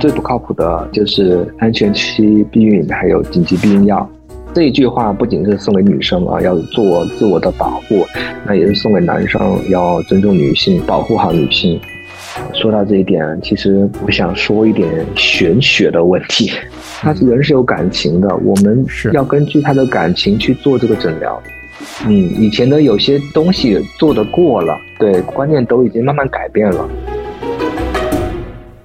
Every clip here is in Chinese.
最不靠谱的就是安全期避孕，还有紧急避孕药。这一句话不仅是送给女生啊，要做自我的保护，那也是送给男生，要尊重女性，保护好女性。说到这一点，其实我想说一点玄学的问题。他人是有感情的，我们是要根据他的感情去做这个诊疗。嗯，以前的有些东西做得过了，对，观念都已经慢慢改变了。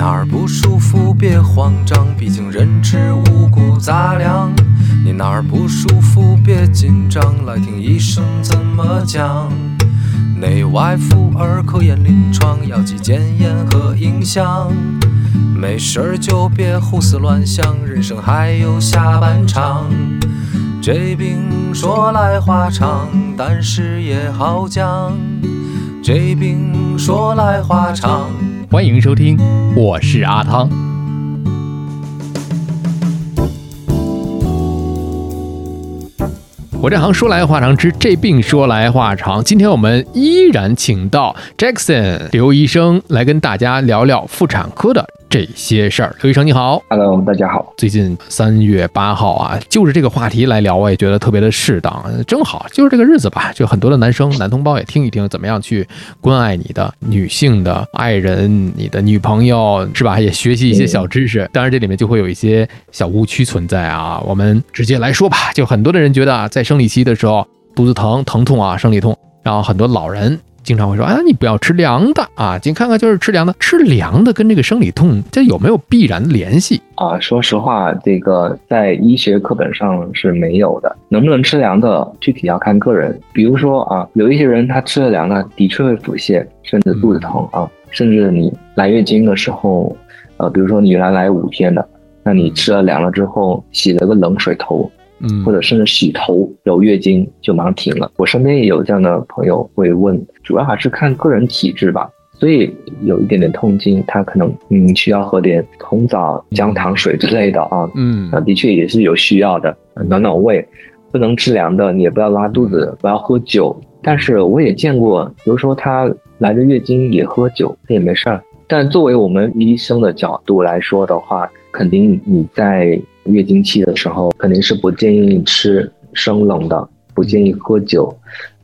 哪儿不舒服别慌张，毕竟人吃五谷杂粮。你哪儿不舒服别紧张，来听医生怎么讲。内外妇儿科研临床，药剂检验和影像。没事儿就别胡思乱想，人生还有下半场。这病说来话长，但是也好讲。这病说来话长。欢迎收听，我是阿汤。我这行说来话长之这病说来话长，今天我们依然请到 Jackson 刘医生来跟大家聊聊妇产科的这些事儿。刘医生你好，Hello，大家好。最近三月八号啊，就是这个话题来聊，我也觉得特别的适当，正好就是这个日子吧，就很多的男生、男同胞也听一听，怎么样去关爱你的女性的爱人、你的女朋友，是吧？也学习一些小知识。当然，这里面就会有一些小误区存在啊。我们直接来说吧，就很多的人觉得啊，在生理期的时候肚子疼、疼痛啊，生理痛，然后很多老人。经常会说，啊，你不要吃凉的啊！你看看，就是吃凉的，吃凉的跟这个生理痛，这有没有必然联系？啊，说实话，这个在医学课本上是没有的。能不能吃凉的，具体要看个人。比如说啊，有一些人他吃了凉的，的确会腹泻，甚至肚子疼啊，甚至你来月经的时候，呃，比如说你原来来五天的，那你吃了凉了之后，洗了个冷水头，嗯，或者甚至洗头有月经就马上停了。我身边也有这样的朋友会问，主要还是看个人体质吧。所以有一点点痛经，他可能嗯需要喝点红枣姜糖水之类的啊，嗯啊的确也是有需要的，暖暖胃。不能吃凉的，你也不要拉肚子，不要喝酒。但是我也见过，比如说他来着月经也喝酒，这也没事儿。但作为我们医生的角度来说的话，肯定你在月经期的时候，肯定是不建议吃生冷的，不建议喝酒，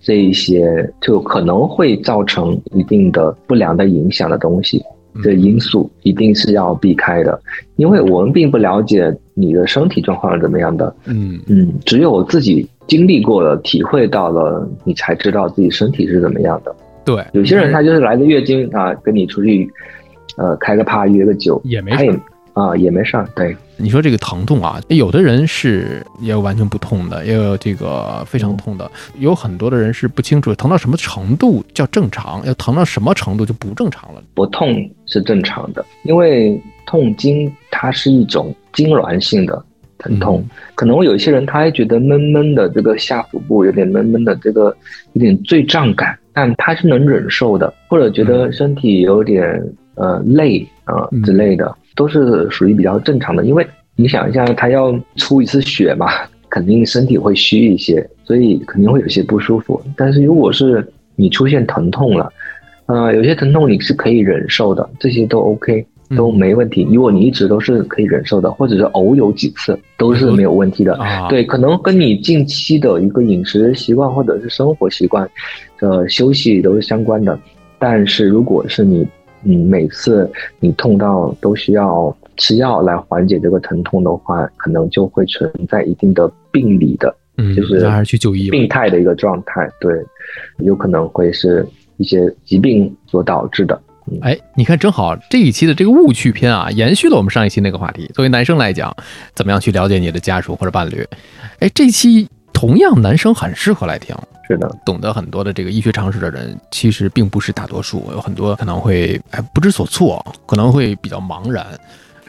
这一些就可能会造成一定的不良的影响的东西。这因素一定是要避开的，因为我们并不了解你的身体状况是怎么样的。嗯嗯，只有自己经历过了，体会到了，你才知道自己身体是怎么样的。对，有些人他就是来个月经啊，跟你出去，呃，开个趴约个酒，也也没。啊也没事儿。对，你说这个疼痛啊，有的人是也有完全不痛的，也有这个非常痛的，有很多的人是不清楚疼到什么程度叫正常，要疼到什么程度就不正常了。不痛是正常的，因为痛经它是一种痉挛性的疼痛，嗯。可能有一些人他还觉得闷闷的，这个下腹部有点闷闷的，这个有点坠胀感，但他是能忍受的，或者觉得身体有点呃累啊、嗯。之类的，都是属于比较正常的。因为你想一下，他要出一次血嘛，肯定身体会虚一些，所以肯定会有些不舒服。但是如果是你出现疼痛了，呃，有些疼痛你是可以忍受的，这些都 OK，都嗯没问题。如果你一直都是可以忍受的，或者是偶有几次都是没有问题的。啊，对，可能跟你近期的一个饮食习惯或者是生活习惯，呃，休息都是相关的。但是如果是你，嗯，每次你痛到都需要吃药来缓解这个疼痛的话，可能就会存在一定的病理的，嗯，就是还是去就医吧。病态的一个状态。对，有可能会是一些疾病所导致的。哎，你看，正好这一期的这个误区篇啊，延续了我们上一期那个话题。作为男生来讲，怎么样去了解你的家属或者伴侣？哎，这期同样男生很适合来听。是的，懂得很多的这个医学常识的人，其实并不是大多数，有很多可能会哎不知所措，可能会比较茫然。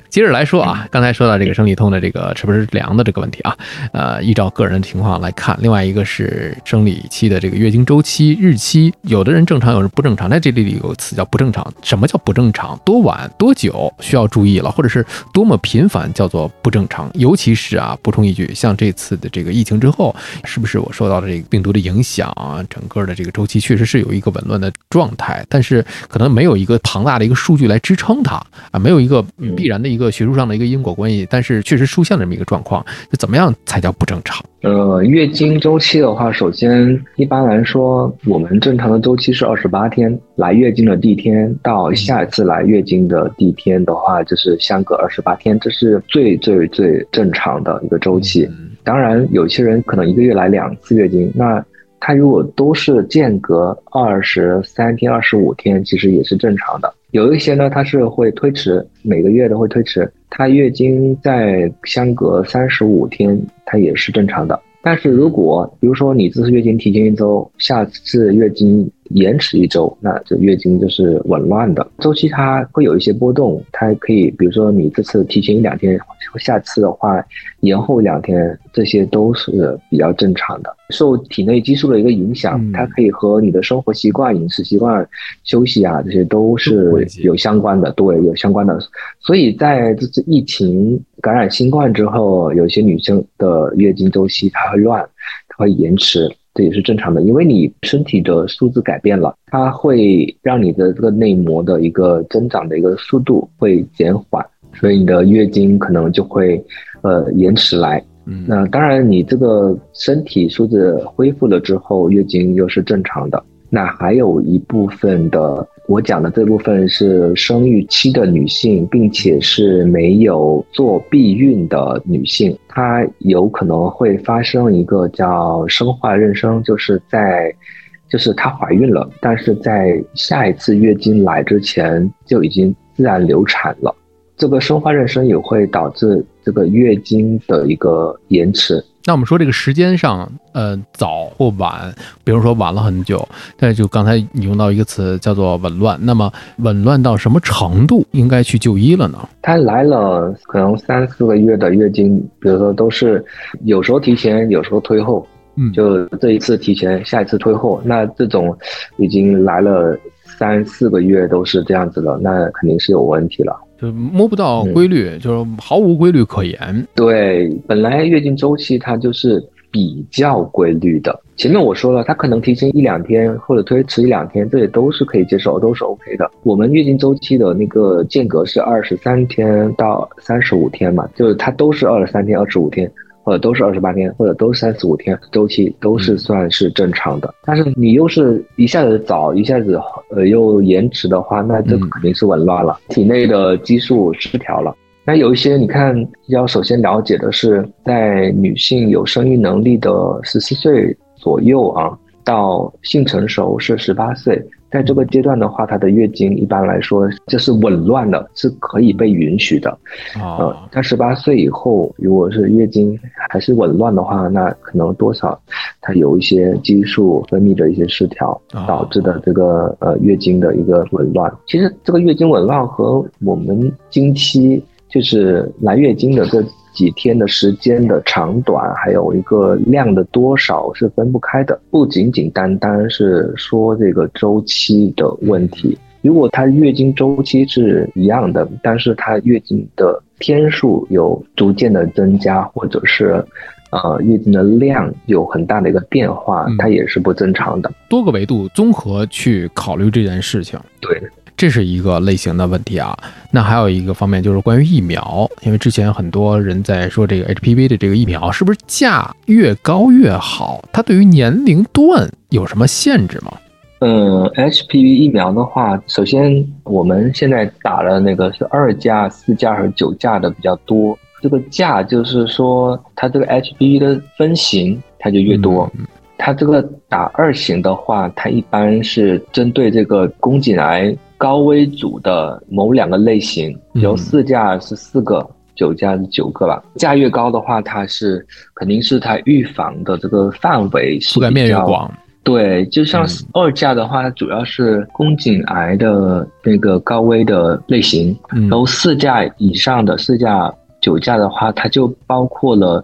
接着来说啊，刚才说到这个生理痛的这个吃不吃凉的这个问题啊，呃，依照个人的情况来看，另外一个是生理期的这个月经周期日期，有的人正常，有人不正常。在这里有个词叫不正常，什么叫不正常？多晚多久需要注意了，或者是多么频繁叫做不正常？尤其是啊，补充一句，像这次的这个疫情之后，是不是我受到的这个病毒的影响啊，整个的这个周期确实是有一个紊乱的状态，但是可能没有一个庞大的一个数据来支撑它啊，没有一个必然的一个学术上的一个因果关系，但是确实出现了这么一个状况，就怎么样才叫不正常？呃，月经周期的话，首先一般来说，我们正常的周期是二十八天，来月经的第一天到下一次来月经的第一天的话，就是相隔二十八天，这是最最最正常的一个周期。当然，有些人可能一个月来两次月经，那他如果都是间隔二十三天、二十五天，其实也是正常的。有一些呢，它是会推迟，每个月都会推迟。它月经在相隔三十五天，它也是正常的。但是如果比如说你这次月经提前一周，下次月经延迟一周，那这月经就是紊乱的周期，它会有一些波动。它可以，比如说你这次提前一两天，下次的话延后两天，这些都是比较正常的。受体内激素的一个影响，它可以和你的生活习惯、饮食习惯、休息啊，这些都是有相关的，对，有相关的。所以在这次疫情感染新冠之后，有些女生的月经周期它会乱，它会延迟，这也是正常的，因为你身体的数字改变了，它会让你的这个内膜的一个增长的一个速度会减缓，所以你的月经可能就会呃延迟来。那当然，你这个身体数字恢复了之后，月经又是正常的。那还有一部分的，我讲的这部分是生育期的女性，并且是没有做避孕的女性，她有可能会发生一个叫生化妊娠，就是在，就是她怀孕了，但是在下一次月经来之前就已经自然流产了。这个生化妊娠也会导致这个月经的一个延迟。那我们说这个时间上，呃，早或晚，比如说晚了很久，但就刚才你用到一个词叫做紊乱，那么紊乱到什么程度应该去就医了呢？他来了可能三四个月的月经，比如说都是有时候提前，有时候推后，嗯，就这一次提前，下一次推后，那这种已经来了三四个月都是这样子的，那肯定是有问题了。就摸不到规律，就是毫无规律可言。对，本来月经周期它就是比较规律的。前面我说了，它可能提前一两天或者推迟一两天，这也都是可以接受，都是 OK 的。我们月经周期的那个间隔是二十三天到三十五天嘛，就是它都是二十三天、二十五天。或者都是二十八天，或者都是三十五天周期，都是算是正常的。但是你又是一下子早，一下子呃又延迟的话，那这个肯定是紊乱了，体内的激素失调了。那有一些你看要首先了解的是，在女性有生育能力的十四岁左右啊，到性成熟是十八岁。在这个阶段的话，她的月经一般来说就是紊乱的，是可以被允许的。呃，她十八岁以后，如果是月经还是紊乱的话，那可能多少她有一些激素分泌的一些失调导致的这个呃月经的一个紊乱。其实这个月经紊乱和我们经期就是来月经的这。几天的时间的长短，还有一个量的多少是分不开的，不仅仅单单是说这个周期的问题。如果她月经周期是一样的，但是她月经的天数有逐渐的增加，或者是，呃，月经的量有很大的一个变化，它也是不正常的。多个维度综合去考虑这件事情。对。这是一个类型的问题啊，那还有一个方面就是关于疫苗，因为之前很多人在说这个 HPV 的这个疫苗是不是价越高越好？它对于年龄段有什么限制吗？嗯，HPV 疫苗的话，首先我们现在打了那个是二价、四价和九价的比较多。这个价就是说，它这个 HPV 的分型它就越多。它这个打二型的话，它一般是针对这个宫颈癌高危组的某两个类型，比如四价是四个，九价是九个吧。价越高的话，它是肯定是它预防的这个范围覆盖面越广。对，就像二价的话，它主要是宫颈癌的那个高危的类型，然后四价以上的四价、九价的话，它就包括了，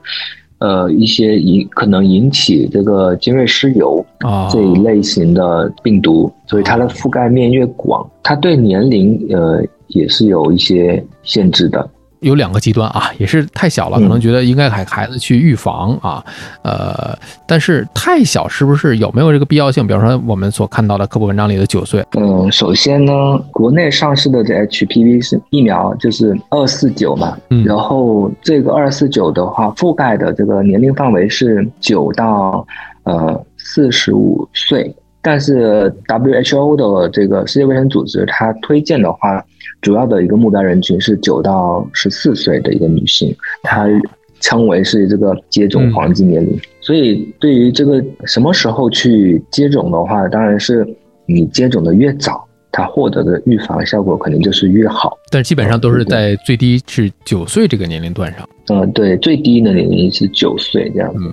呃，一些引可能引起这个尖锐湿疣这一类型的病毒，所以它的覆盖面越广，它对年龄呃也是有一些限制的。有两个极端啊，也是太小了，可能觉得应该给孩子去预防啊，呃，但是太小是不是有没有这个必要性？比方说我们所看到的科普文章里的九岁，嗯，首先呢，国内上市的这 HPV 是疫苗就是二四九嘛，然后这个二四九的话，覆盖的这个年龄范围是九到呃四十五岁。但是 WHO 的这个世界卫生组织，它推荐的话，主要的一个目标人群是九到十四岁的一个女性，她称为是这个接种黄金年龄。所以对于这个什么时候去接种的话，当然是你接种的越早，它获得的预防效果肯定就是越好。但基本上都是在最低是九岁这个年龄段上。嗯，对，最低的年龄是九岁这样。嗯。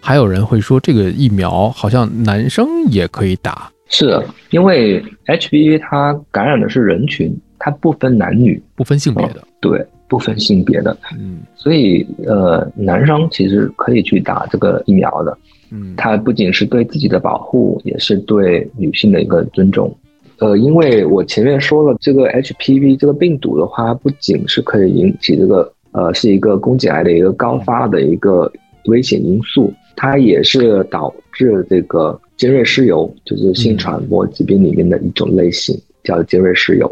还有人会说，这个疫苗好像男生也可以打，是因为 HPV 它感染的是人群，它不分男女，不分性别的，对，不分性别的，嗯，所以呃，男生其实可以去打这个疫苗的，嗯，它不仅是对自己的保护，也是对女性的一个尊重，呃，因为我前面说了，这个 HPV 这个病毒的话，不仅是可以引起这个呃，是一个宫颈癌的一个高发的一个危险因素。它也是导致这个尖锐湿疣，就是性传播疾病里面的一种类型，叫尖锐湿疣。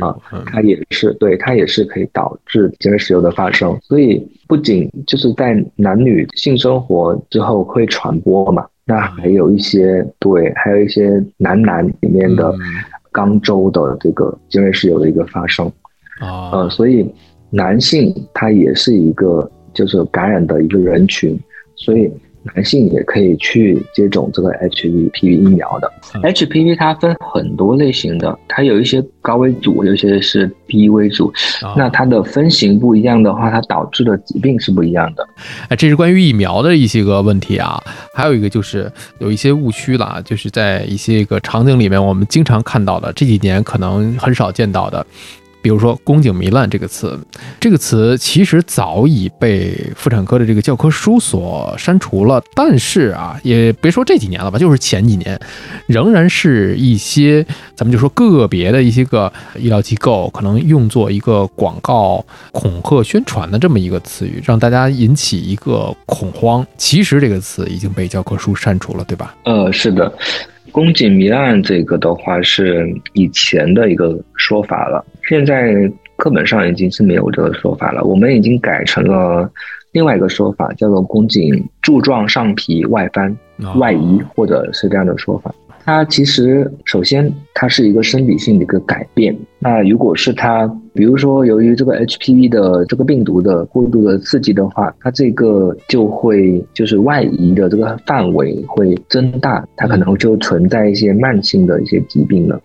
啊，它也是对，它也是可以导致尖锐湿疣的发生。所以不仅就是在男女性生活之后会传播嘛，那还有一些对，还有一些男男里面的肛周的这个尖锐湿疣的一个发生啊，呃，所以男性他也是一个就是感染的一个人群，所以。男性也可以去接种这个 HPV 疫苗的。HPV 它分很多类型的，它有一些高危组，有些是低危组。那它的分型不一样的话，它导致的疾病是不一样的。哎，这是关于疫苗的一些个问题啊。还有一个就是有一些误区了，就是在一些个场景里面，我们经常看到的，这几年可能很少见到的。比如说“宫颈糜烂”这个词，这个词其实早已被妇产科的这个教科书所删除了。但是啊，也别说这几年了吧，就是前几年，仍然是一些咱们就说个别的一些个医疗机构可能用作一个广告恐吓宣传的这么一个词语，让大家引起一个恐慌。其实这个词已经被教科书删除了，对吧？呃，是的。宫颈糜烂这个的话是以前的一个说法了，现在课本上已经是没有这个说法了。我们已经改成了另外一个说法，叫做宫颈柱状上皮外翻、外移，或者是这样的说法。它其实首先它是一个生理性的一个改变。那如果是它，比如说由于这个 HPV 的这个病毒的过度的刺激的话，它这个就会就是外移的这个范围会增大，它可能就存在一些慢性的一些疾病了。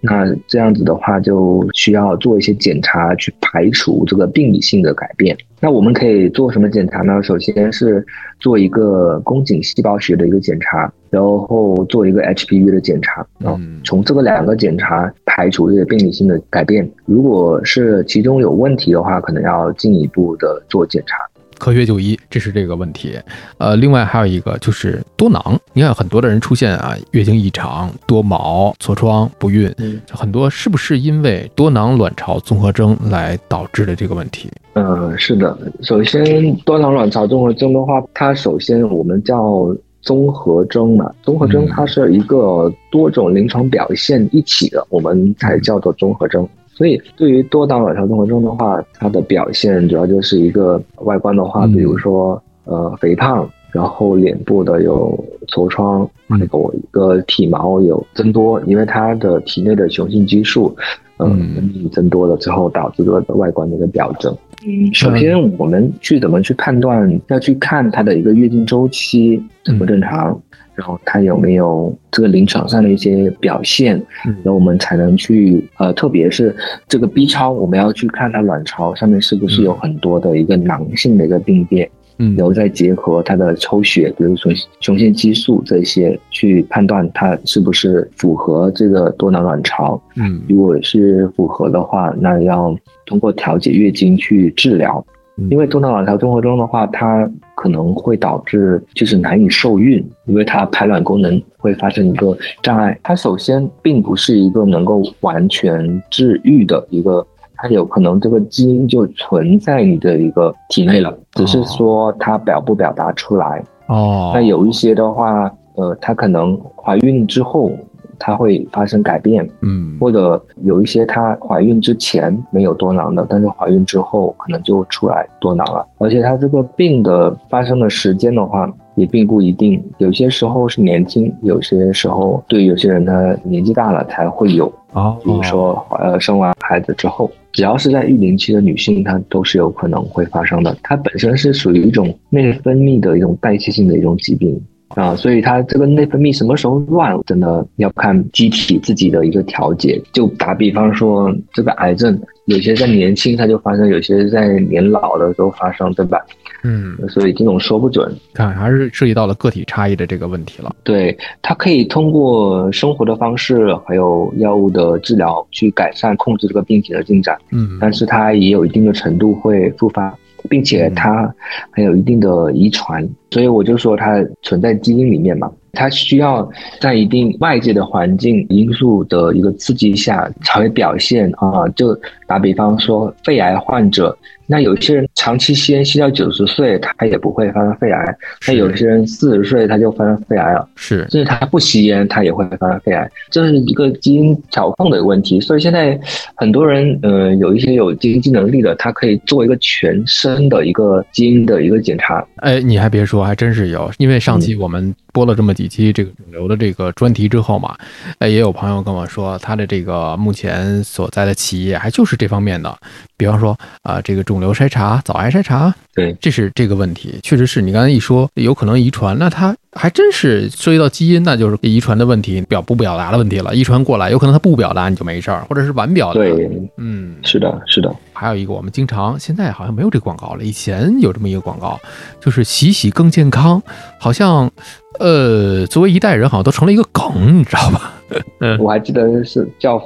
那这样子的话，就需要做一些检查去排除这个病理性的改变。那我们可以做什么检查呢？首先是做一个宫颈细胞学的一个检查，然后做一个 HPV 的检查。嗯，从这个两个检查排除这些病理性的改变。如果是其中有问题的话，可能要进一步的做检查。科学就医，这是这个问题。呃，另外还有一个就是多囊。你看很多的人出现啊，月经异常、多毛、痤疮、不孕，很多是不是因为多囊卵巢综合征来导致的这个问题？嗯，是的。首先，多囊卵巢综合征的话，它首先我们叫综合征嘛，综合征它是一个多种临床表现一起的，我们才叫做综合征。所以，对于多囊卵巢综合征的话，它的表现主要就是一个外观的话，比如说呃肥胖，然后脸部的有痤疮，还有一个体毛有增多，因为它的体内的雄性激素，嗯，增多了之后导致这个外观的一个表征。嗯，首先我们去怎么去判断？要去看它的一个月经周期正不正常。然后他有没有这个临床上的一些表现，然后我们才能去呃，特别是这个 B 超，我们要去看它卵巢上面是不是有很多的一个囊性的一个病变，嗯，然后再结合它的抽血，比如说雄性激素这些，去判断它是不是符合这个多囊卵巢，嗯，如果是符合的话，那要通过调节月经去治疗。因为多囊卵巢综合征的话，它可能会导致就是难以受孕，因为它排卵功能会发生一个障碍。它首先并不是一个能够完全治愈的一个，它有可能这个基因就存在你的一个体内了，只是说它表不表达出来。哦，那有一些的话，呃，它可能怀孕之后。它会发生改变，嗯，或者有一些她怀孕之前没有多囊的，但是怀孕之后可能就出来多囊了。而且她这个病的发生的时间的话，也并不一定，有些时候是年轻，有些时候对有些人他年纪大了才会有。啊，比如说呃生完孩子之后，只要是在育龄期的女性，她都是有可能会发生的。它本身是属于一种内分泌的一种代谢性的一种疾病。啊，所以它这个内分泌什么时候乱，真的要看机体自己的一个调节。就打比方说，这个癌症有些在年轻它就发生，有些在年老的时候发生，对吧？嗯，所以这种说不准。看，还是涉及到了个体差异的这个问题了。对，它可以通过生活的方式，还有药物的治疗去改善控制这个病情的进展。嗯，但是它也有一定的程度会复发。并且它还有一定的遗传，所以我就说它存在基因里面嘛，它需要在一定外界的环境因素的一个刺激下才会表现啊。就打比方说，肺癌患者。那有些人长期吸烟吸到九十岁，他也不会发生肺癌；那有些人四十岁他就发生肺癌了。是，就是他不吸烟，他也会发生肺癌，这是一个基因调控的问题。所以现在很多人，呃，有一些有经济能力的，他可以做一个全身的一个基因的一个检查。哎，你还别说，还真是有，因为上期我们。播了这么几期这个肿瘤的这个专题之后嘛，哎，也有朋友跟我说，他的这个目前所在的企业还就是这方面的，比方说啊，这个肿瘤筛查、早癌筛查，对，这是这个问题，确实是你刚才一说有可能遗传，那他还真是涉及到基因，那就是遗传的问题，表不表达的问题了。遗传过来，有可能他不表达你就没事儿，或者是晚表达。对，嗯，是的，是的。还有一个，我们经常现在好像没有这广告了，以前有这么一个广告，就是洗洗更健康，好像。呃，作为一代人，好像都成了一个梗，你知道吧？嗯，我还记得是叫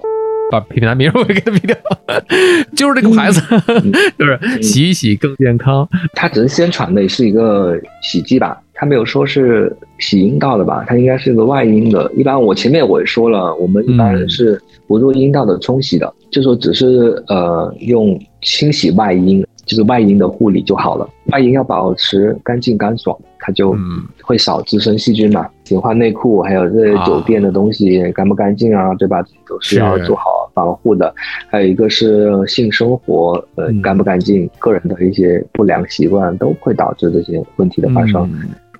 把品牌名我也给它毙掉，就是这个牌子，就是洗一洗更健康。它只是宣传的是一个洗剂吧，它没有说是洗阴道的吧？它应该是个外阴的。一般我前面我也说了，我们一般是不做阴道的冲洗的，就说只是呃用清洗外阴。就是外阴的护理就好了，外阴要保持干净干爽，它就会少滋生细菌嘛。勤换内裤，还有这些酒店的东西干不干净啊，对吧？都是要做好防护的。还有一个是性生活，呃，干不干净，个人的一些不良习惯都会导致这些问题的发生。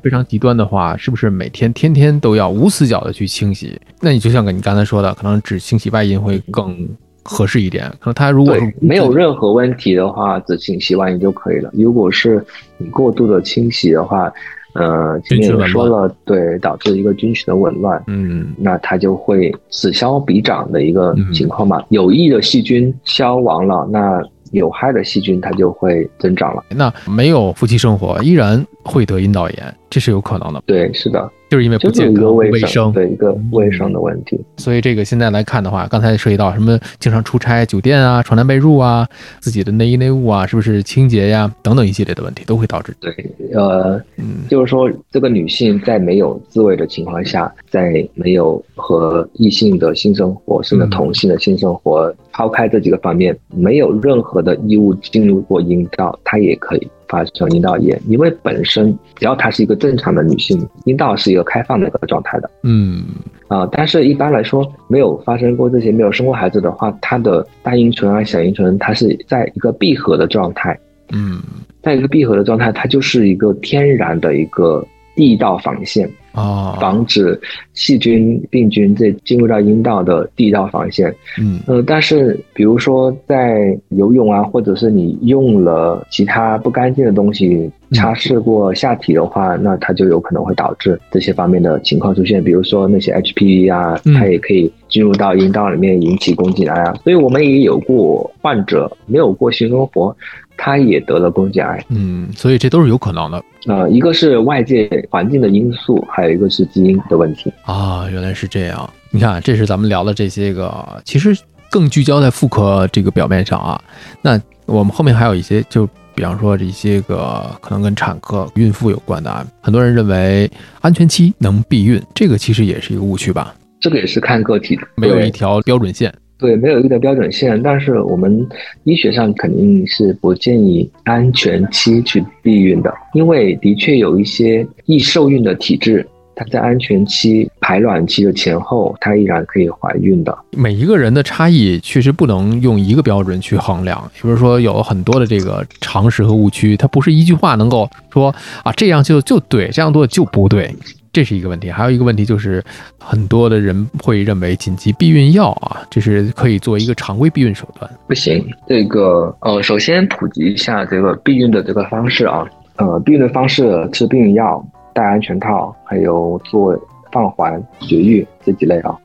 非常极端的话，是不是每天天天都要无死角的去清洗？那你就像你刚才说的，可能只清洗外阴会更。合适一点，可能他如果没有任何问题的话，只清洗完就可以了。如果是你过度的清洗的话，呃，前面也说了，对，导致一个菌群的紊乱，嗯，那它就会此消彼长的一个情况嘛。有益的细菌消亡了，那有害的细菌它就会增长了。那没有夫妻生活，依然会得阴道炎，这是有可能的。对，是的。就是因为不健康、卫生的一个卫生的问题，所以这个现在来看的话，刚才涉及到什么经常出差、酒店啊、床单被褥啊、自己的内衣内物啊，是不是清洁呀等等一系列的问题都会导致。对，呃，嗯，就是说这个女性在没有自慰的情况下，在没有和异性的性生活，甚至同性的性生活，抛开这几个方面，没有任何的异物进入过阴道，她也可以。发生阴道炎，因为本身只要她是一个正常的女性，阴道是一个开放的一个状态的。嗯啊，但是一般来说，没有发生过这些，没有生过孩子的话，她的大阴唇啊、小阴唇，它是在一个闭合的状态。嗯，在一个闭合的状态，它就是一个天然的一个地道防线，啊，防止细菌、病菌这进入到阴道的地道防线。嗯呃，但是比如说在游泳啊，或者是你用了其他不干净的东西擦拭过下体的话，那它就有可能会导致这些方面的情况出现。比如说那些 HPV 啊嗯，它也可以进入到阴道里面引起宫颈癌啊。所以我们也有过患者没有过性生活，他也得了宫颈癌。嗯，所以这都是有可能的呃，一个是外界环境的因素，还有一个是基因的问题。啊，原来是这样。你看，这是咱们聊的这些个，其实更聚焦在妇科这个表面上啊。那我们后面还有一些，就比方说这些个可能跟产科、孕妇有关的啊。很多人认为安全期能避孕，这个其实也是一个误区吧？这个也是看个体的，没有一条标准线。对，没有一个标准线，但是我们医学上肯定是不建议安全期去避孕的，因为的确有一些易受孕的体质，它在安全期、排卵期的前后，它依然可以怀孕的。每一个人的差异确实不能用一个标准去衡量，比如说有很多的这个常识和误区，它不是一句话能够说啊这样就就对，这样做就不对，这是一个问题。还有一个问题就是，很多的人会认为紧急避孕药啊，这是可以作为一个常规避孕手段。不行，这个呃，首先普及一下这个避孕的这个方式啊，呃，避孕的方式吃避孕药、戴安全套，还有做放环、绝育这几类啊。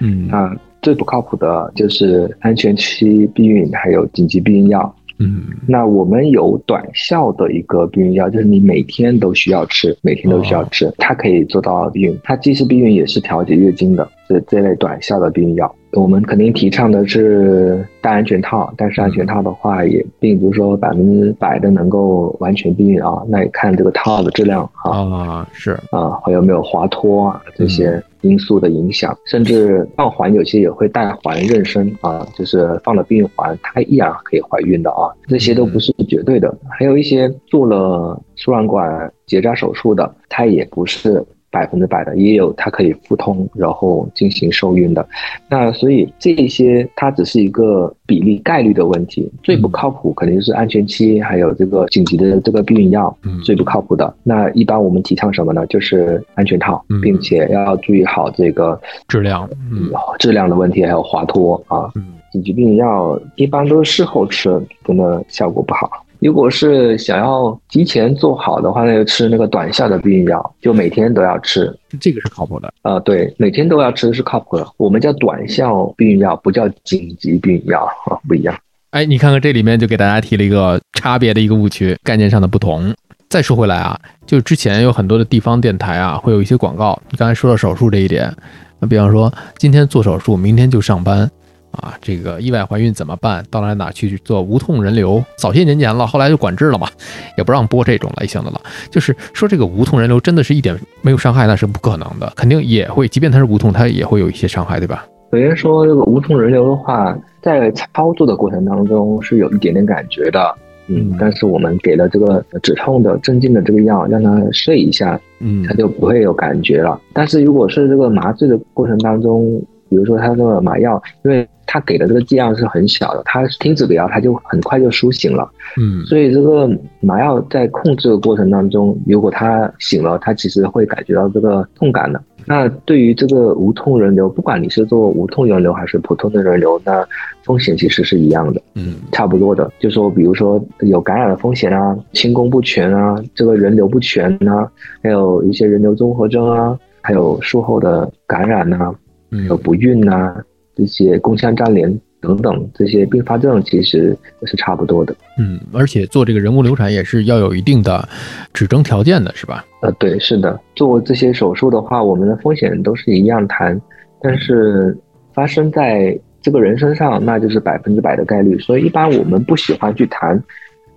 嗯那最不靠谱的就是安全期避孕，还有紧急避孕药。嗯。那我们有短效的一个避孕药，就是你每天都需要吃，每天都需要吃，它可以做到避孕，它既是避孕也是调节月经的，这这类短效的避孕药。我们肯定提倡的是戴安全套，但是安全套的话也并不是说百分之百的能够完全避孕啊，那也看这个套的质量啊。啊是啊，还有没有滑脱啊这些因素的影响，甚至放环有些也会带环妊娠啊，就是放了避孕环，它依然可以怀孕的啊，这些都不是绝对的。还有一些做了输卵管结扎手术的，它也不是。百分之百的也有，它可以复通，然后进行受孕的。那所以这一些它只是一个比例概率的问题，最不靠谱肯定是安全期，还有这个紧急的这个避孕药，嗯最不靠谱的。那一般我们提倡什么呢？就是安全套嗯，并且要注意好这个质量。嗯质量的问题，还有滑脱啊。嗯紧急避孕药一般都是事后吃，真的效果不好。如果是想要提前做好的话，那就吃那个短效的避孕药，就每天都要吃。这个是靠谱的。呃，对，每天都要吃是靠谱的。我们叫短效避孕药，不叫紧急避孕药啊，不一样。哎，你看看这里面就给大家提了一个差别的一个误区，概念上的不同。再说回来啊，就之前有很多的地方电台啊，会有一些广告。你刚才说到手术这一点，那比方说今天做手术，明天就上班啊，这个意外怀孕怎么办？到哪哪去做无痛人流？早些年年了，后来就管制了嘛，也不让播这种类型的了。就是说这个无痛人流真的是一点没有伤害，那是不可能的，肯定也会，即便它是无痛，它也会有一些伤害，对吧？首先说这个无痛人流的话，在操作的过程当中是有一点点感觉的，嗯嗯，但是我们给了这个止痛的镇静的这个药，让它睡一下，嗯它就不会有感觉了。但是如果是这个麻醉的过程当中，比如说他这个麻药，因为他给的这个剂量是很小的，他停止给药，他就很快就苏醒了。嗯所以这个麻药在控制的过程当中，如果他醒了，他其实会感觉到这个痛感的。那对于这个无痛人流，不管你是做无痛人流还是普通的人流，那风险其实是一样的，嗯差不多的。就说比如说有感染的风险啊，清宫不全啊，这个人流不全啊，还有一些人流综合征啊，还有术后的感染呐、嗯有不孕呐、这些宫腔粘连等等这些并发症，其实是差不多的。嗯，而且做这个人工流产也是要有一定的指征条件的，是吧？呃，对，是的，做这些手术的话，我们的风险都是一样谈，但是发生在这个人身上，那就是百分之百的概率。所以一般我们不喜欢去谈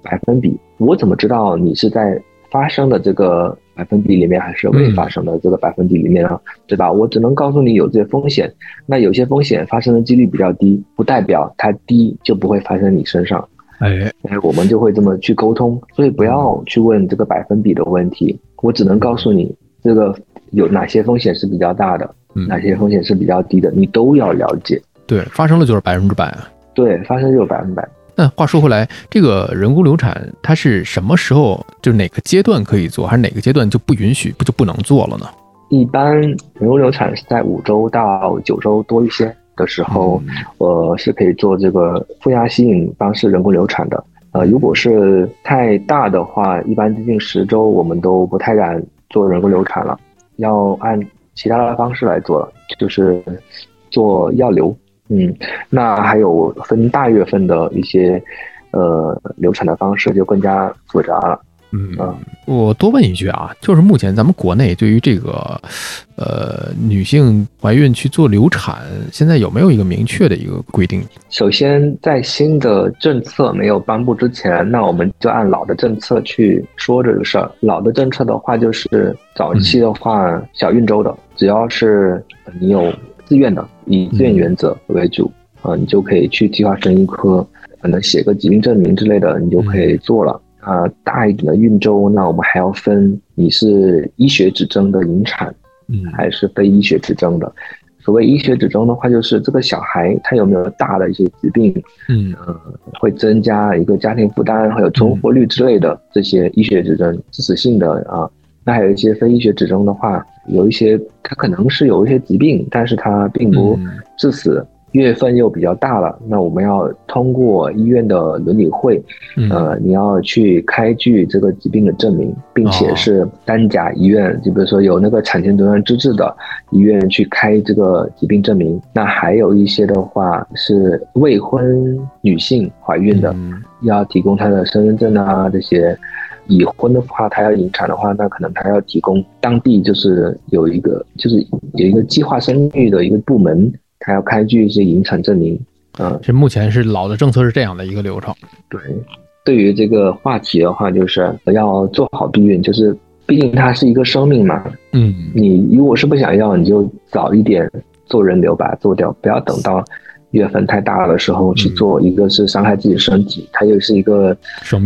百分比。我怎么知道你是在发生的这个百分比里面，还是未发生的这个百分比里面呢？对吧？我只能告诉你有这些风险，那有些风险发生的几率比较低，不代表它低就不会发生你身上。哎，哎，我们就会这么去沟通，所以不要去问这个百分比的问题，我只能告诉你这个有哪些风险是比较大的，嗯，哪些风险是比较低的，你都要了解。对，发生了就是百分之百啊。对，发生就是百分百。那话说回来，这个人工流产它是什么时候，就是哪个阶段可以做，还是哪个阶段就不允许，不就不能做了呢？一般人工流产是在五周到九周多一些的时候，呃，是可以做这个负压吸引方式人工流产的。呃，如果是太大的话，一般接近十周，我们都不太敢做人工流产了，要按其他的方式来做了，就是做药流。嗯，那还有分大月份的一些呃流产的方式，就更加复杂了。嗯我多问一句啊，就是目前咱们国内对于这个，呃，女性怀孕去做流产，现在有没有一个明确的一个规定？首先，在新的政策没有颁布之前，那我们就按老的政策去说这个事儿。老的政策的话，就是早期的话，小孕周的，只要是你有自愿的，以自愿原则为主啊，你就可以去计划生育科，可能写个疾病证明之类的，你就可以做了。啊，大一点的孕周，那我们还要分你是医学指征的引产，嗯，还是非医学指征的。所谓医学指征的话，就是这个小孩他有没有大的一些疾病，嗯，呃，会增加一个家庭负担，还有存活率之类的这些医学指征，致死性的啊。那还有一些非医学指征的话，有一些他可能是有一些疾病，但是他并不致死。月份又比较大了，那我们要通过医院的伦理会，呃，你要去开具这个疾病的证明，并且是单甲医院，就比如说有那个产前诊断资质的医院去开这个疾病证明。那还有一些的话是未婚女性怀孕的，要提供她的身份证啊这些。已婚的话，他要引产的话，那可能他要提供当地就是有一个就是有一个计划生育的一个部门。他要开具一些引产证明，嗯，这目前是老的政策是这样的一个流程。对，对于这个话题的话，就是要做好避孕，就是毕竟它是一个生命嘛。嗯，你如果是不想要，你就早一点做人流把它做掉，不要等到月份太大的时候去做。一个是伤害自己身体，它又是一个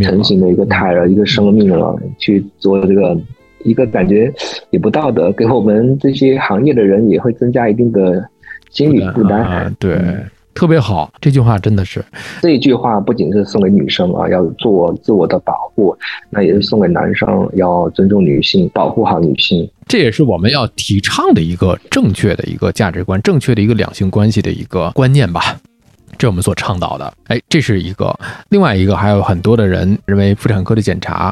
成型的一个胎儿，一个生命了，去做这个一个感觉也不道德，给我们这些行业的人也会增加一定的。心理负担，对，特别好。这句话真的是，这一句话不仅是送给女生啊，要做自我的保护，那也是送给男生，要尊重女性，保护好女性。这也是我们要提倡的一个正确的一个价值观，正确的一个两性关系的一个观念吧。这我们所倡导的，哎，这是一个。另外一个，还有很多的人认为妇产科的检查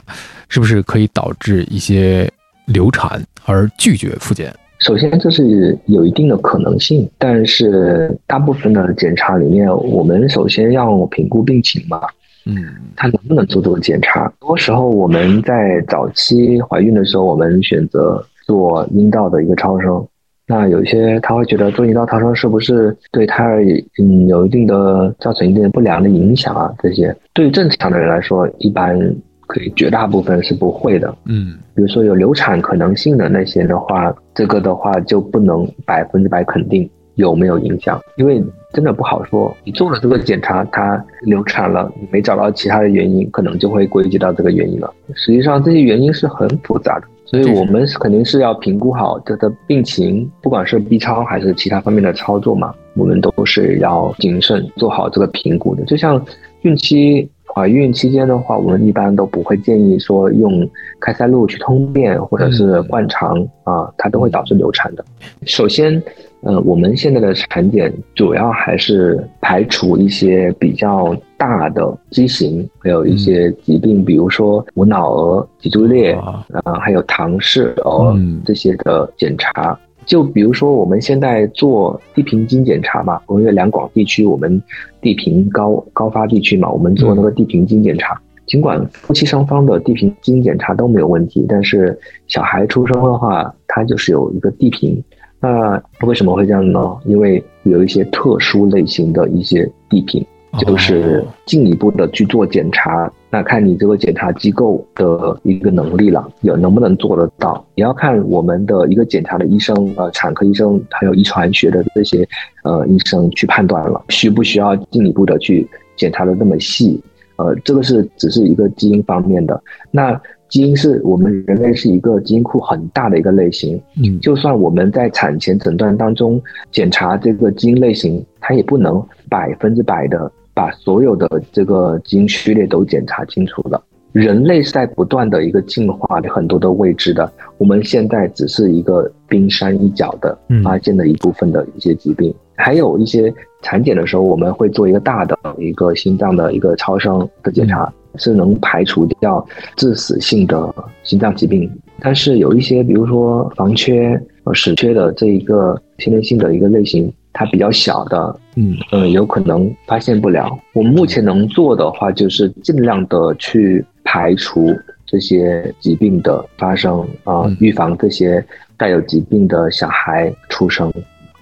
是不是可以导致一些流产而拒绝复检。首先，这是有一定的可能性，但是大部分的检查里面，我们首先要评估病情嘛，嗯，他能不能做这个检查？很多时候我们在早期怀孕的时候，我们选择做阴道的一个超声，那有些他会觉得做阴道超声是不是对胎儿嗯有一定的造成一定不良的影响啊？这些对于正常的人来说，一般。可以，绝大部分是不会的。嗯，比如说有流产可能性的那些的话，这个的话就不能百分之百肯定有没有影响，因为真的不好说。你做了这个检查，它流产了，你没找到其他的原因，可能就会归结到这个原因了。实际上这些原因是很复杂的，所以我们肯定是要评估好这个病情，不管是 B 超还是其他方面的操作嘛，我们都是要谨慎做好这个评估的。就像孕期。怀孕期间的话，我们一般都不会建议说用开塞露去通便或者是灌肠啊，它都会导致流产的。首先，呃，我们现在的产检主要还是排除一些比较大的畸形，还有一些疾病，比如说无脑儿、脊柱裂啊，还有唐氏儿这些的检查。就比如说，我们现在做地平经检查嘛，我们两广地区，我们地平高高发地区嘛，我们做那个地平经检查。尽管夫妻双方的地平经检查都没有问题，但是小孩出生的话，他就是有一个地平。那为什么会这样呢？因为有一些特殊类型的一些地平。就是进一步的去做检查，那看你这个检查机构的一个能力了，有能不能做得到？也要看我们的一个检查的医生，呃，产科医生还有遗传学的这些呃医生去判断了，需不需要进一步的去检查的那么细？呃，这个是只是一个基因方面的。那基因是我们人类是一个基因库很大的一个类型，嗯，就算我们在产前诊断当中检查这个基因类型，它也不能百分之百的。把所有的这个基因序列都检查清楚了。人类是在不断的一个进化，有很多的未知的。我们现在只是一个冰山一角的发现的一部分的一些疾病，还有一些产检的时候，我们会做一个大的一个心脏的一个超声的检查，是能排除掉致死性的心脏疾病。但是有一些，比如说房缺、呃室缺的这一个先天性的一个类型。它比较小的，嗯嗯，有可能发现不了。我们目前能做的话，就是尽量的去排除这些疾病的发生啊，预防这些带有疾病的小孩出生，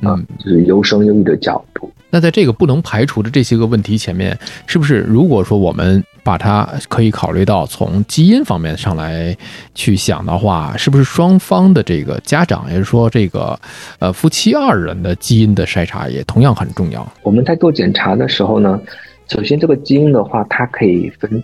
嗯，就是优生优育的角度。那在这个不能排除的这些个问题前面，是不是如果说我们把它可以考虑到从基因方面上来去想的话，是不是双方的这个家长，也就是说这个呃夫妻二人的基因的筛查也同样很重要？我们在做检查的时候呢，首先这个基因的话，它可以分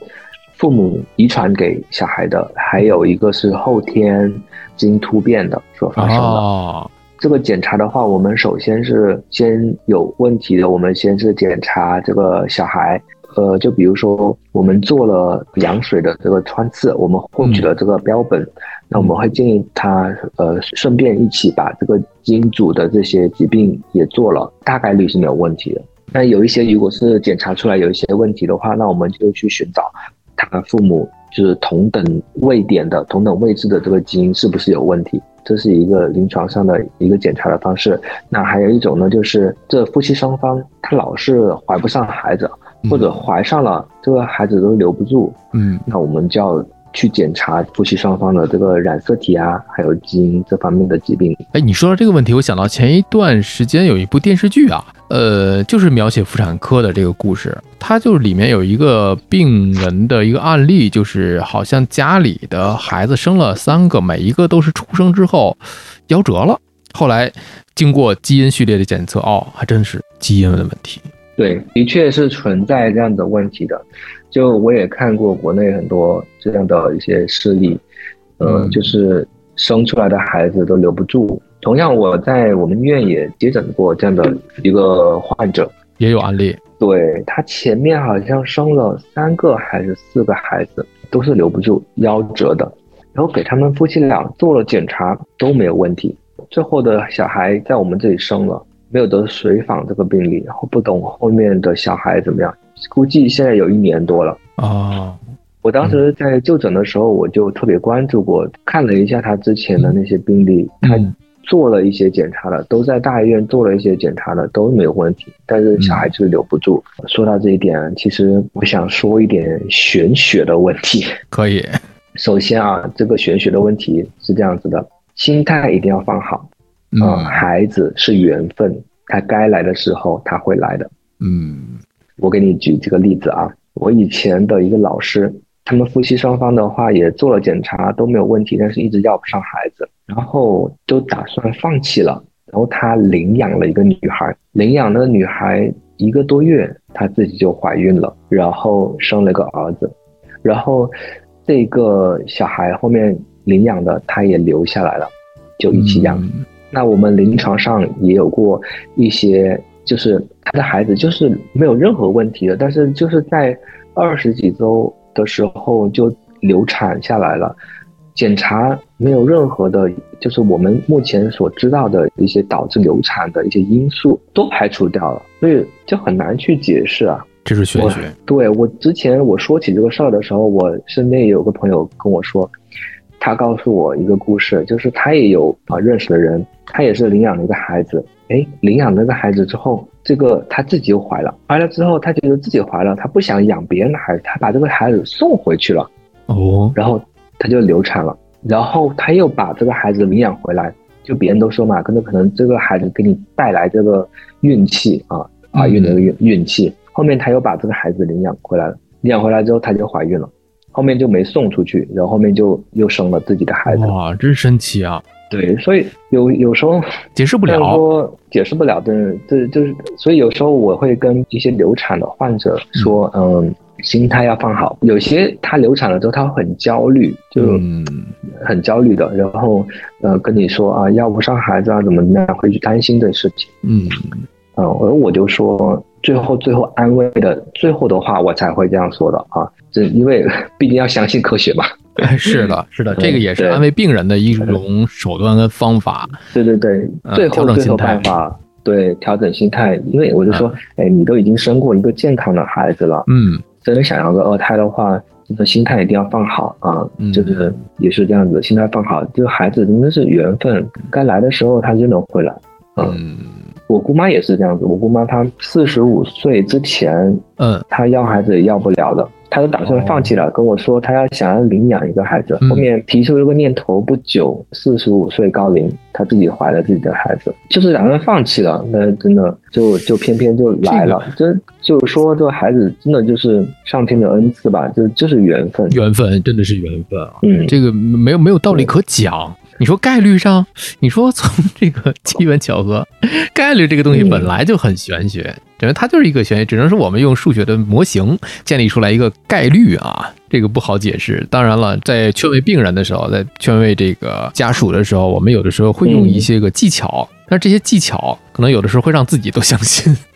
父母遗传给小孩的，还有一个是后天基因突变的所发生的。这个检查的话，我们首先是先有问题的，我们先是检查这个小孩，呃，就比如说我们做了羊水的这个穿刺，我们获取了这个标本，那我们会建议他，呃，顺便一起把这个基因组的这些疾病也做了，大概率是没有问题的。那有一些如果是检查出来有一些问题的话，那我们就去寻找他父母就是同等位点的、同等位置的这个基因是不是有问题。这是一个临床上的一个检查的方式。那还有一种呢，就是这夫妻双方他老是怀不上孩子，或者怀上了这个孩子都留不住。嗯，那我们就要去检查夫妻双方的这个染色体啊，还有基因这方面的疾病。哎，你说到这个问题，我想到前一段时间有一部电视剧啊，呃，就是描写妇产科的这个故事。它就是里面有一个病人的一个案例，就是好像家里的孩子生了三个，每一个都是出生之后夭折了。后来经过基因序列的检测，哦，还真是基因的问题。对，的确是存在这样的问题的。就我也看过国内很多这样的一些事例，呃，就是生出来的孩子都留不住。同样，我在我们医院也接诊过这样的一个患者，也有案例。对他前面好像生了三个还是四个孩子，都是留不住夭折的，然后给他们夫妻俩做了检查都没有问题，最后的小孩在我们这里生了，没有得水访这个病例，然后不懂后面的小孩怎么样，估计现在有一年多了啊。我当时在就诊的时候，我就特别关注过，看了一下他之前的那些病例，他。做了一些检查了，都在大医院做了一些检查了，都没有问题。但是小孩就是留不住。说到这一点，其实我想说一点玄学的问题。可以。首先啊，这个玄学的问题是这样子的：心态一定要放好。嗯。孩子是缘分，他该来的时候他会来的。嗯。我给你举几个例子啊，我以前的一个老师，他们夫妻双方的话也做了检查都没有问题，但是一直要不上孩子。然后就打算放弃了，然后他领养了一个女孩，领养那个女孩一个多月，她自己就怀孕了，然后生了个儿子，然后这个小孩后面领养的他也留下来了，就一起养。那我们临床上也有过一些，就是他的孩子就是没有任何问题的，但是就是在二十几周的时候就流产下来了。检查没有任何的，就是我们目前所知道的一些导致流产的一些因素都排除掉了，所以就很难去解释啊。这是玄学。对我之前我说起这个事儿的时候，我身边也有个朋友跟我说，他告诉我一个故事，就是他也有啊认识的人，他也是领养了一个孩子，哎，领养那个孩子之后，这个他自己又怀了，怀了之后他觉得自己怀了，他不想养别人的孩子，他把这个孩子送回去了。哦，然后。他就流产了，然后他又把这个孩子领养回来，就别人都说嘛，可能可能这个孩子给你带来这个运气啊，怀孕的运运气。后面他又把这个孩子领养回来了，领养回来之后他就怀孕了，后面就没送出去，然后后面就又生了自己的孩子。哇，真神奇啊！对，所以有有时候解释不了，说解释不了的，这就是，所以有时候我会跟一些流产的患者说，嗯。心态要放好，有些她流产了之后，她会很焦虑，就很焦虑的，然后呃跟你说啊要不上孩子啊怎么怎么样，会去担心这事情。嗯，嗯，而我就说最后最后安慰的最后的话，我才会这样说的啊。这因为 毕竟要相信科学嘛。哎，是的，是的，这个也是安慰病人的一种手段跟方法。对对对，嗯最后最后办法，对调整心态，因为我就说，哎，你都已经生过一个健康的孩子了，嗯，真的想要个二胎的话，这个心态一定要放好啊，嗯。就是也是这样子，心态放好，这个孩子真的是缘分，该来的时候他就能回来。嗯，嗯我姑妈也是这样子，我姑妈她四十五岁之前，嗯。她要孩子也要不了的，她都打算放弃了，跟我说她要想要领养一个孩子，嗯。后面提出这个念头不久，四十五岁高龄，她自己怀了自己的孩子，就是打算放弃了，那真的就就偏偏就来了，这就是说这个孩子真的就是上天的恩赐吧，就就是缘分，缘分真的是缘分啊，嗯，这个没有没有道理可讲。你说概率上，你说从这个 机缘巧合，概率这个东西嗯本来就很玄学，因为它就是一个玄学，只能说我们用数学的模型建立出来一个概率啊，这个不好解释。当然了，在劝慰病人的时候，在劝慰这个家属的时候，我们有的时候会用一些个技巧，但是这些技巧可能有的时候会让自己都相信。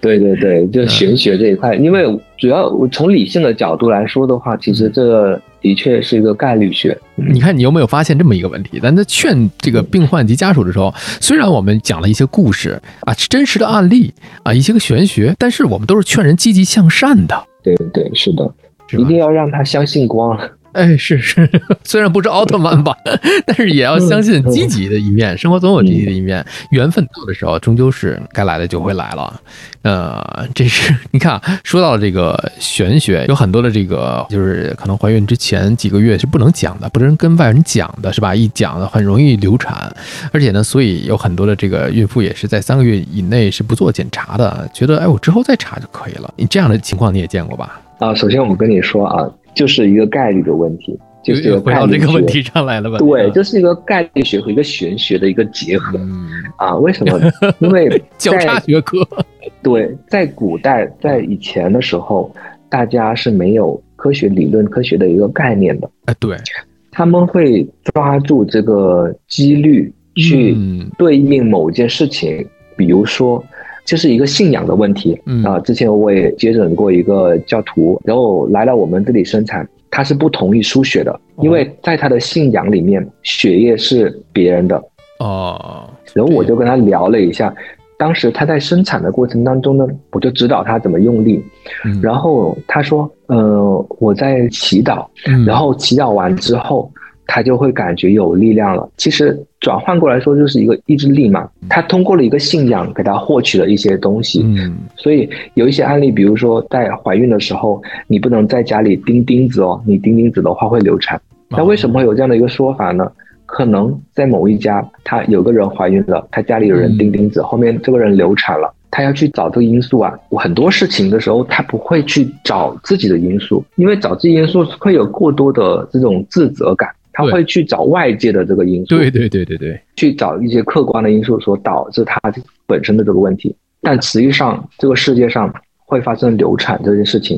对对对，就玄学这一块，因为主要我从理性的角度来说的话，其实这个的确是一个概率学。你看，你有没有发现这么一个问题？咱在劝这个病患及家属的时候，虽然我们讲了一些故事啊，真实的案例啊，一些个玄学，但是我们都是劝人积极向善的，对对，是的，是一定要让他相信光。哎，是是，虽然不是奥特曼吧，但是也要相信积极的一面，生活总有积极的一面。缘分到的时候，终究是该来的就会来了。呃，这是你看啊，说到这个玄学，有很多的这个就是可能怀孕之前几个月是不能讲的，不能跟外人讲的，是吧？一讲的很容易流产，而且呢，所以有很多的这个孕妇也是在三个月以内是不做检查的，觉得哎，我之后再查就可以了。你这样的情况你也见过吧？啊，首先我跟你说啊，就是一个概率的问题，就是回到这个问题上来了吧？对，就是一个概率学和一个玄学的一个结合嗯。啊。为什么？因为交叉在学科，对，在古代，在以前的时候，大家是没有科学理论、科学的一个概念的，哎，对，他们会抓住这个几率去嗯对应某件事情，比如说。这是一个信仰的问题，嗯。啊，之前我也接诊过一个教徒，然后来到我们这里生产，他是不同意输血的，因为在他的信仰里面，血液是别人的。哦，然后我就跟他聊了一下，当时他在生产的过程当中呢，我就指导他怎么用力，嗯。然后他说，呃，我在祈祷，嗯。然后祈祷完之后，他就会感觉有力量了。其实转换过来说，就是一个意志力嘛。他通过了一个信仰，给他获取了一些东西。嗯所以有一些案例，比如说在怀孕的时候，你不能在家里钉钉子哦，你钉钉子的话会流产。那为什么会有这样的一个说法呢？可能在某一家，他有个人怀孕了，他家里有人钉钉子，后面这个人流产了，他要去找这个因素啊。我很多事情的时候，他不会去找自己的因素，因为找自己因素会有过多的这种自责感，他会去找外界的这个因素。对对对对对，去找一些客观的因素所导致他本身的这个问题。但实际上，这个世界上会发生流产这件事情，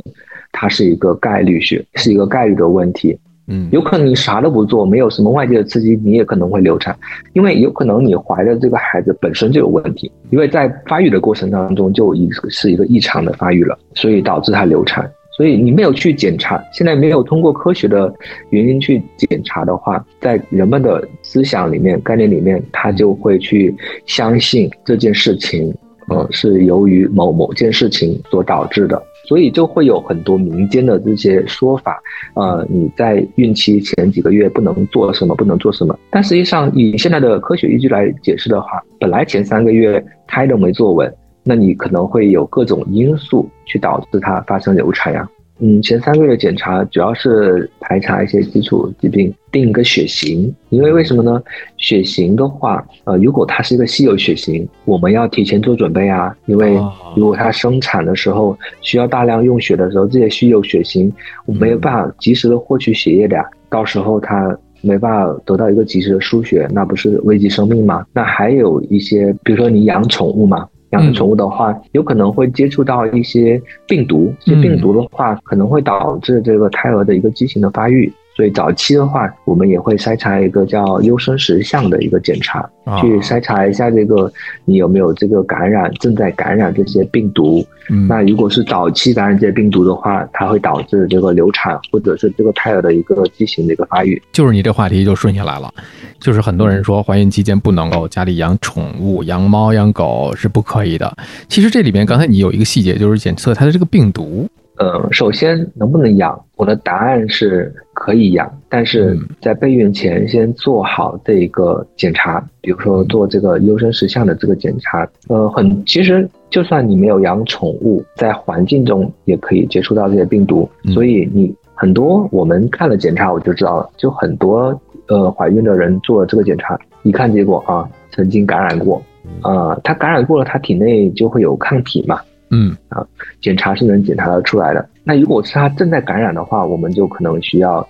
它是一个概率学，是一个概率的问题。嗯，有可能你啥都不做，没有什么外界的刺激，你也可能会流产，因为有可能你怀的这个孩子本身就有问题，因为在发育的过程当中就已是一个异常的发育了，所以导致他流产。所以你没有去检查，现在没有通过科学的原因去检查的话，在人们的思想里面、概念里面，他就会去相信这件事情，呃，是由于某某件事情所导致的，所以就会有很多民间的这些说法，呃，你在孕期前几个月不能做什么，不能做什么。但实际上，以现在的科学依据来解释的话，本来前三个月胎都没坐稳，那你可能会有各种因素去导致它发生流产呀。嗯，前三个月检查主要是排查一些基础疾病，定一个血型。因为为什么呢？血型的话，呃，如果它是一个稀有血型，我们要提前做准备啊。因为哦如果它生产的时候需要大量用血的时候，这些稀有血型我没有办法及时的获取血液的呀，到时候它没办法得到一个及时的输血，那不是危及生命吗？那还有一些，比如说你养宠物嘛，养宠物的话，有可能会接触到一些病毒，这些病毒的话可能会导致这个胎儿的一个畸形的发育。所以早期的话，我们也会筛查一个叫优生十项的一个检查，啊去筛查一下这个你有没有这个感染，正在感染这些病毒。嗯那如果是早期感染这些病毒的话，它会导致这个流产或者是这个胎儿的一个畸形的一个发育。就是你这话题就顺下来了，就是很多人说怀孕期间不能够家里养宠物，养猫养狗是不可以的。其实这里面刚才你有一个细节，就是检测它的这个病毒。呃，首先能不能养，我的答案是可以养，但是嗯在备孕前先做好这个检查，比如说做这个优生十项的这个检查。呃，很其实就算你没有养宠物，在环境中也可以接触到这些病毒，嗯所以你很多我们看了检查我就知道了，就很多呃怀孕的人做了这个检查，一看结果啊，曾经感染过，啊、他感染过了，他体内就会有抗体嘛。嗯啊检查是能检查得出来的。那如果是他正在感染的话，我们就可能需要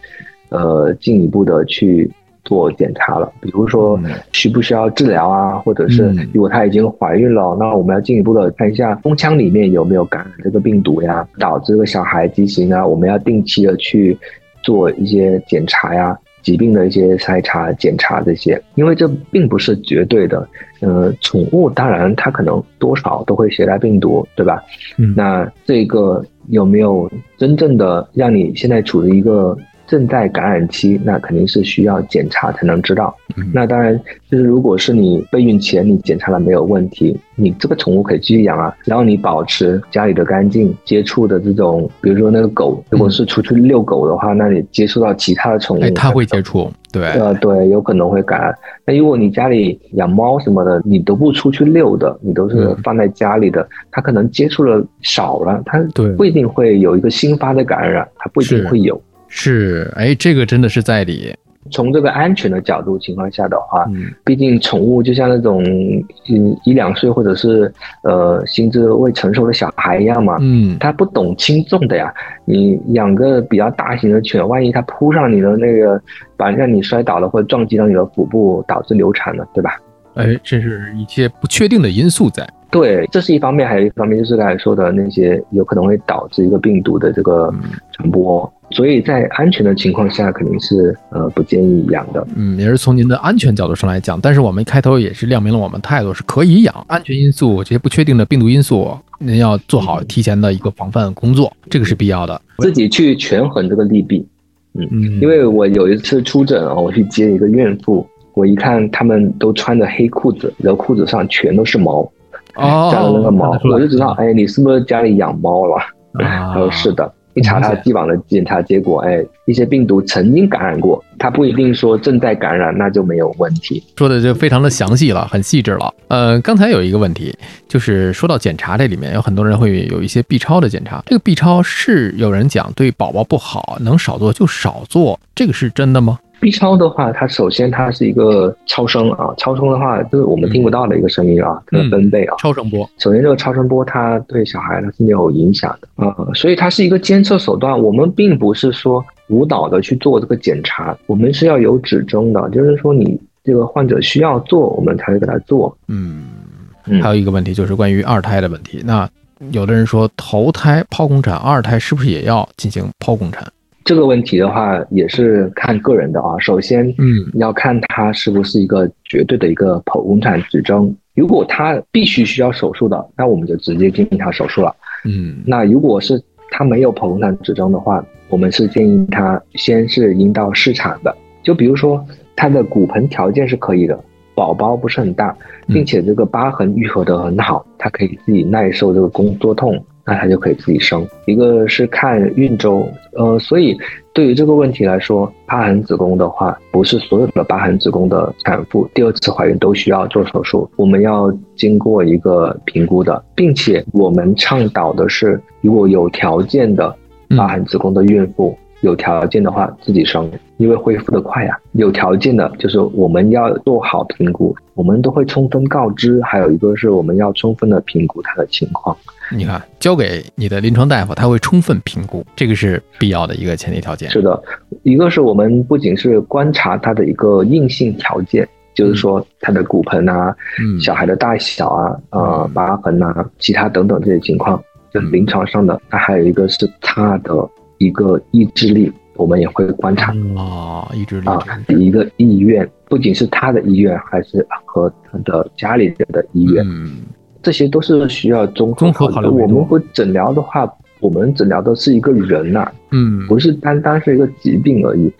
呃进一步的去做检查了，比如说嗯需不需要治疗啊，或者是嗯如果她已经怀孕了，那我们要进一步的看一下宫腔里面有没有感染这个病毒呀，导致这个小孩畸形啊，我们要定期的去做一些检查呀。疾病的一些筛查、检查这些，因为这并不是绝对的。呃，宠物当然它可能多少都会携带病毒，对吧？嗯那这个有没有真正的让你现在处于一个正在感染期？那肯定是需要检查才能知道。嗯那当然，就是如果是你备孕前你检查了没有问题，你这个宠物可以继续养啊，然后你保持家里的干净，接触的这种，比如说那个狗，如果是出去遛狗的话，那你接触到其他的宠物，哎，它会接触，对，呃，对，有可能会感染。那如果你家里养猫什么的，你都不出去遛的，你都是嗯放在家里的，它可能接触的少了，它不一定会有一个新发的感染，它不一定会有。是，哎，这个真的是在理，从这个安全的角度情况下的话，嗯毕竟宠物就像那种嗯一两岁或者是呃心智未成熟的小孩一样嘛，嗯，它不懂轻重的呀。你养个比较大型的犬，万一它扑上你的那个，把让你摔倒了或者撞击到你的腹部，导致流产了，对吧？哎，这是一些不确定的因素在，对，这是一方面，还有一方面就是刚才说的那些有可能会导致一个病毒的这个嗯。传播，所以在安全的情况下，肯定是呃不建议养的。嗯，也是从您的安全角度上来讲，但是我们开头也是亮明了我们态度是可以养，安全因素这些不确定的病毒因素，您要做好提前的一个防范工作，这个是必要的。自己去权衡这个利弊，嗯，因为我有一次出诊啊，我去接一个孕妇，我一看他们都穿着黑裤子，然后裤子上全都是毛，哦，沾了那个毛，我就知道，哎，你是不是家里养猫了？啊他说 是的。一查他既往的检查结果，哎，一些病毒曾经感染过，他不一定说正在感染，那就没有问题。说的就非常的详细了，很细致了。呃，刚才有一个问题，就是说到检查这里面，有很多人会有一些 B 超的检查，这个 B 超是有人讲对宝宝不好，能少做就少做，这个是真的吗？B 超的话，它首先它是一个超声啊，超声的话就是我们听不到的一个声音啊，它的分贝啊。超声波，首先，这个超声波它对小孩它是没有影响的啊、所以它是一个监测手段。我们并不是说无脑的去做这个检查，我们是要有指征的，就是说你这个患者需要做，我们才会给他做。嗯，嗯还有一个问题就是关于二胎的问题。那有的人说头胎剖宫产，二胎是不是也要进行剖宫产？这个问题的话，也是看个人的啊。首先，嗯要看他是不是一个绝对的一个剖宫产指征。如果他必须需要手术的，那我们就直接进行他手术了。嗯那如果是他没有剖宫产指征的话，我们是建议他先是阴道试产的。就比如说他的骨盆条件是可以的，宝宝不是很大，嗯并且这个疤痕愈合得很好，他可以自己耐受这个宫缩痛，那它就可以自己生。一个是看孕周，呃，所以对于这个问题来说，疤痕子宫的话，不是所有的疤痕子宫的产妇第二次怀孕都需要做手术，我们要经过一个评估的，并且我们倡导的是，如果有条件的疤痕子宫的孕妇。有条件的话自己生，因为恢复的快呀、有条件的，就是我们要做好评估，我们都会充分告知。还有一个是我们要充分的评估他的情况。你看，交给你的临床大夫，他会充分评估，这个是必要的一个前提条件。是的，一个是我们不仅是观察他的一个硬性条件，就是说他的骨盆啊、嗯，小孩的大小啊、呃嗯疤痕啊、其他等等这些情况，就是临床上的。那还有一个是他的一个意志力，我们也会观察。哦，意志力啊，一个意愿，不仅是他的意愿，还是和他的家里人的意愿，嗯，这些都是需要综综合考虑我们不诊疗的话，我们诊疗的是一个人呐、嗯，不是单单是一个疾病而已。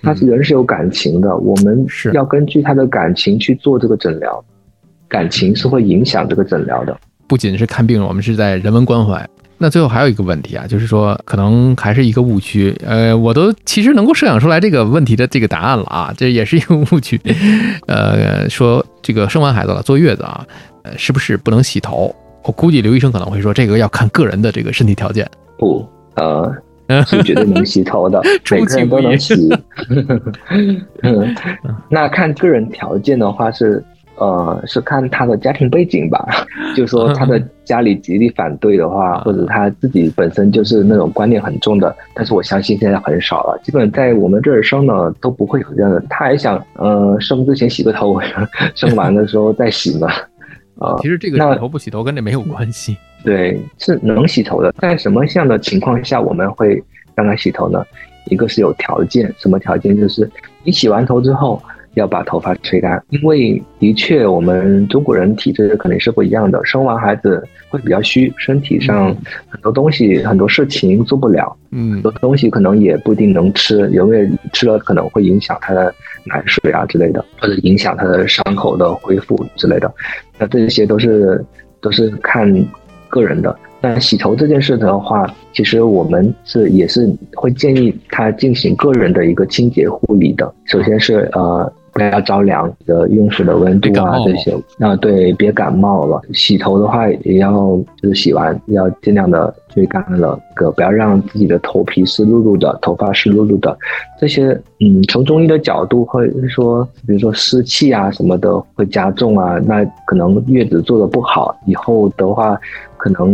他是人是有感情的，我们是。要根据他的感情去做这个诊疗，感情是会影响这个诊疗的。不仅是看病，我们是在人文关怀。那最后还有一个问题啊，就是说可能还是一个误区。呃，我都其实能够设想出来这个问题的这个答案了啊，这也是一个误区。呃，说这个生完孩子了，坐月子啊，呃，是不是不能洗头？我估计刘医生可能会说，这个要看个人的这个身体条件。不，呃，是绝对能洗头的，每个人都能洗。嗯，那看个人条件的话是，呃，是看他的家庭背景吧。就是说他的家里极力反对的话，或者他自己本身就是那种观念很重的，但是我相信现在很少了，基本在我们这儿生呢都不会有这样的。他还想，呃，生之前洗个头，生完的时候再洗嘛。啊、其实这个那洗头不洗头跟这没有关系。对，是能洗头的。在什么样的情况下我们会让他洗头呢？一个是有条件，什么条件？就是你洗完头之后要把头发吹干，因为的确我们中国人体质肯定是不一样的，生完孩子会比较虚，身体上很多东西、很多事情做不了，嗯很多东西可能也不一定能吃，因为吃了可能会影响他的奶水啊之类的，或者影响他的伤口的恢复之类的。那这些都是都是看个人的。那洗头这件事的话，其实我们是也是会建议他进行个人的一个清洁护理的。首先是呃。不要着凉的用水的温度啊这些啊，对，别感冒了。洗头的话也要就是洗完要尽量的吹干了，个不要让自己的头皮湿漉漉的，头发湿漉漉的。这些嗯，从中医的角度会说，比如说湿气啊什么的会加重啊，那可能月子做的不好，以后的话可能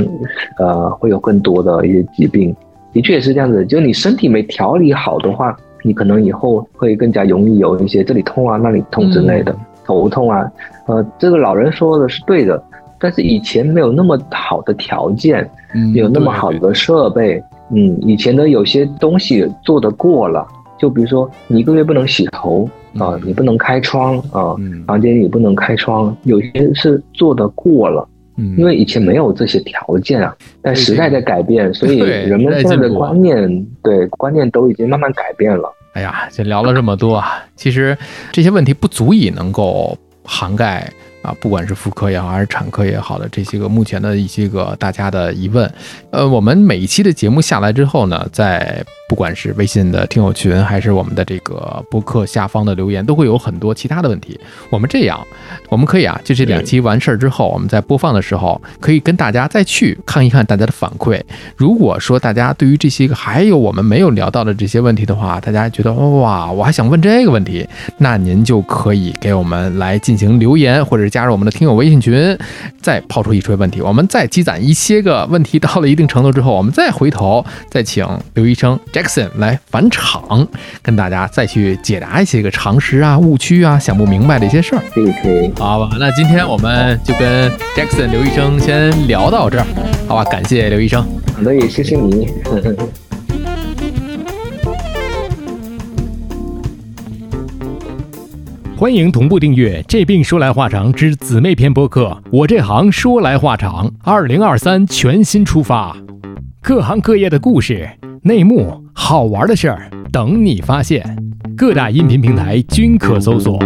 呃会有更多的一些疾病。的确也是这样子，就你身体没调理好的话，你可能以后会更加容易有一些这里痛啊、那里痛之类的，嗯。头痛啊。呃，这个老人说的是对的，但是以前没有那么好的条件，嗯，有那么好的设备，嗯，以前的有些东西做得过了，就比如说你一个月不能洗头啊、嗯你不能开窗啊、嗯。房间也不能开窗，有些是做得过了，嗯，因为以前没有这些条件啊。但时代在改变，所以对人们现在的观念，对观念都已经慢慢改变了。哎呀，这聊了这么多啊，其实这些问题不足以能够涵盖啊，不管是妇科也好，还是产科也好的这些个目前的一些个大家的疑问。呃，我们每一期的节目下来之后呢，在不管是微信的听友群，还是我们的这个播客下方的留言，都会有很多其他的问题。我们这样，我们可以啊，就这两期完事儿之后，我们在播放的时候，可以跟大家再去看一看大家的反馈。如果说大家对于这些个还有我们没有聊到的这些问题的话，大家觉得哇，我还想问这个问题，那您就可以给我们来进行留言，或者是加入我们的听友微信群，再抛出一堆问题，我们再积攒一些个问题到了一定程度之后，我们再回头再请刘医生 Jackson 来返场，跟大家再去解答一些个常识啊、误区啊、想不明白的一些事儿。可以可以，好吧，那今天我们就跟 Jackson 刘医生先聊到这儿，好吧？感谢刘医生。好的，也谢谢你。欢迎同步订阅《这病说来话长》之姊妹篇播客。我这行说来话长，二零二三全新出发，各行各业的故事、内幕、好玩的事儿等你发现。各大音频平台均可搜索。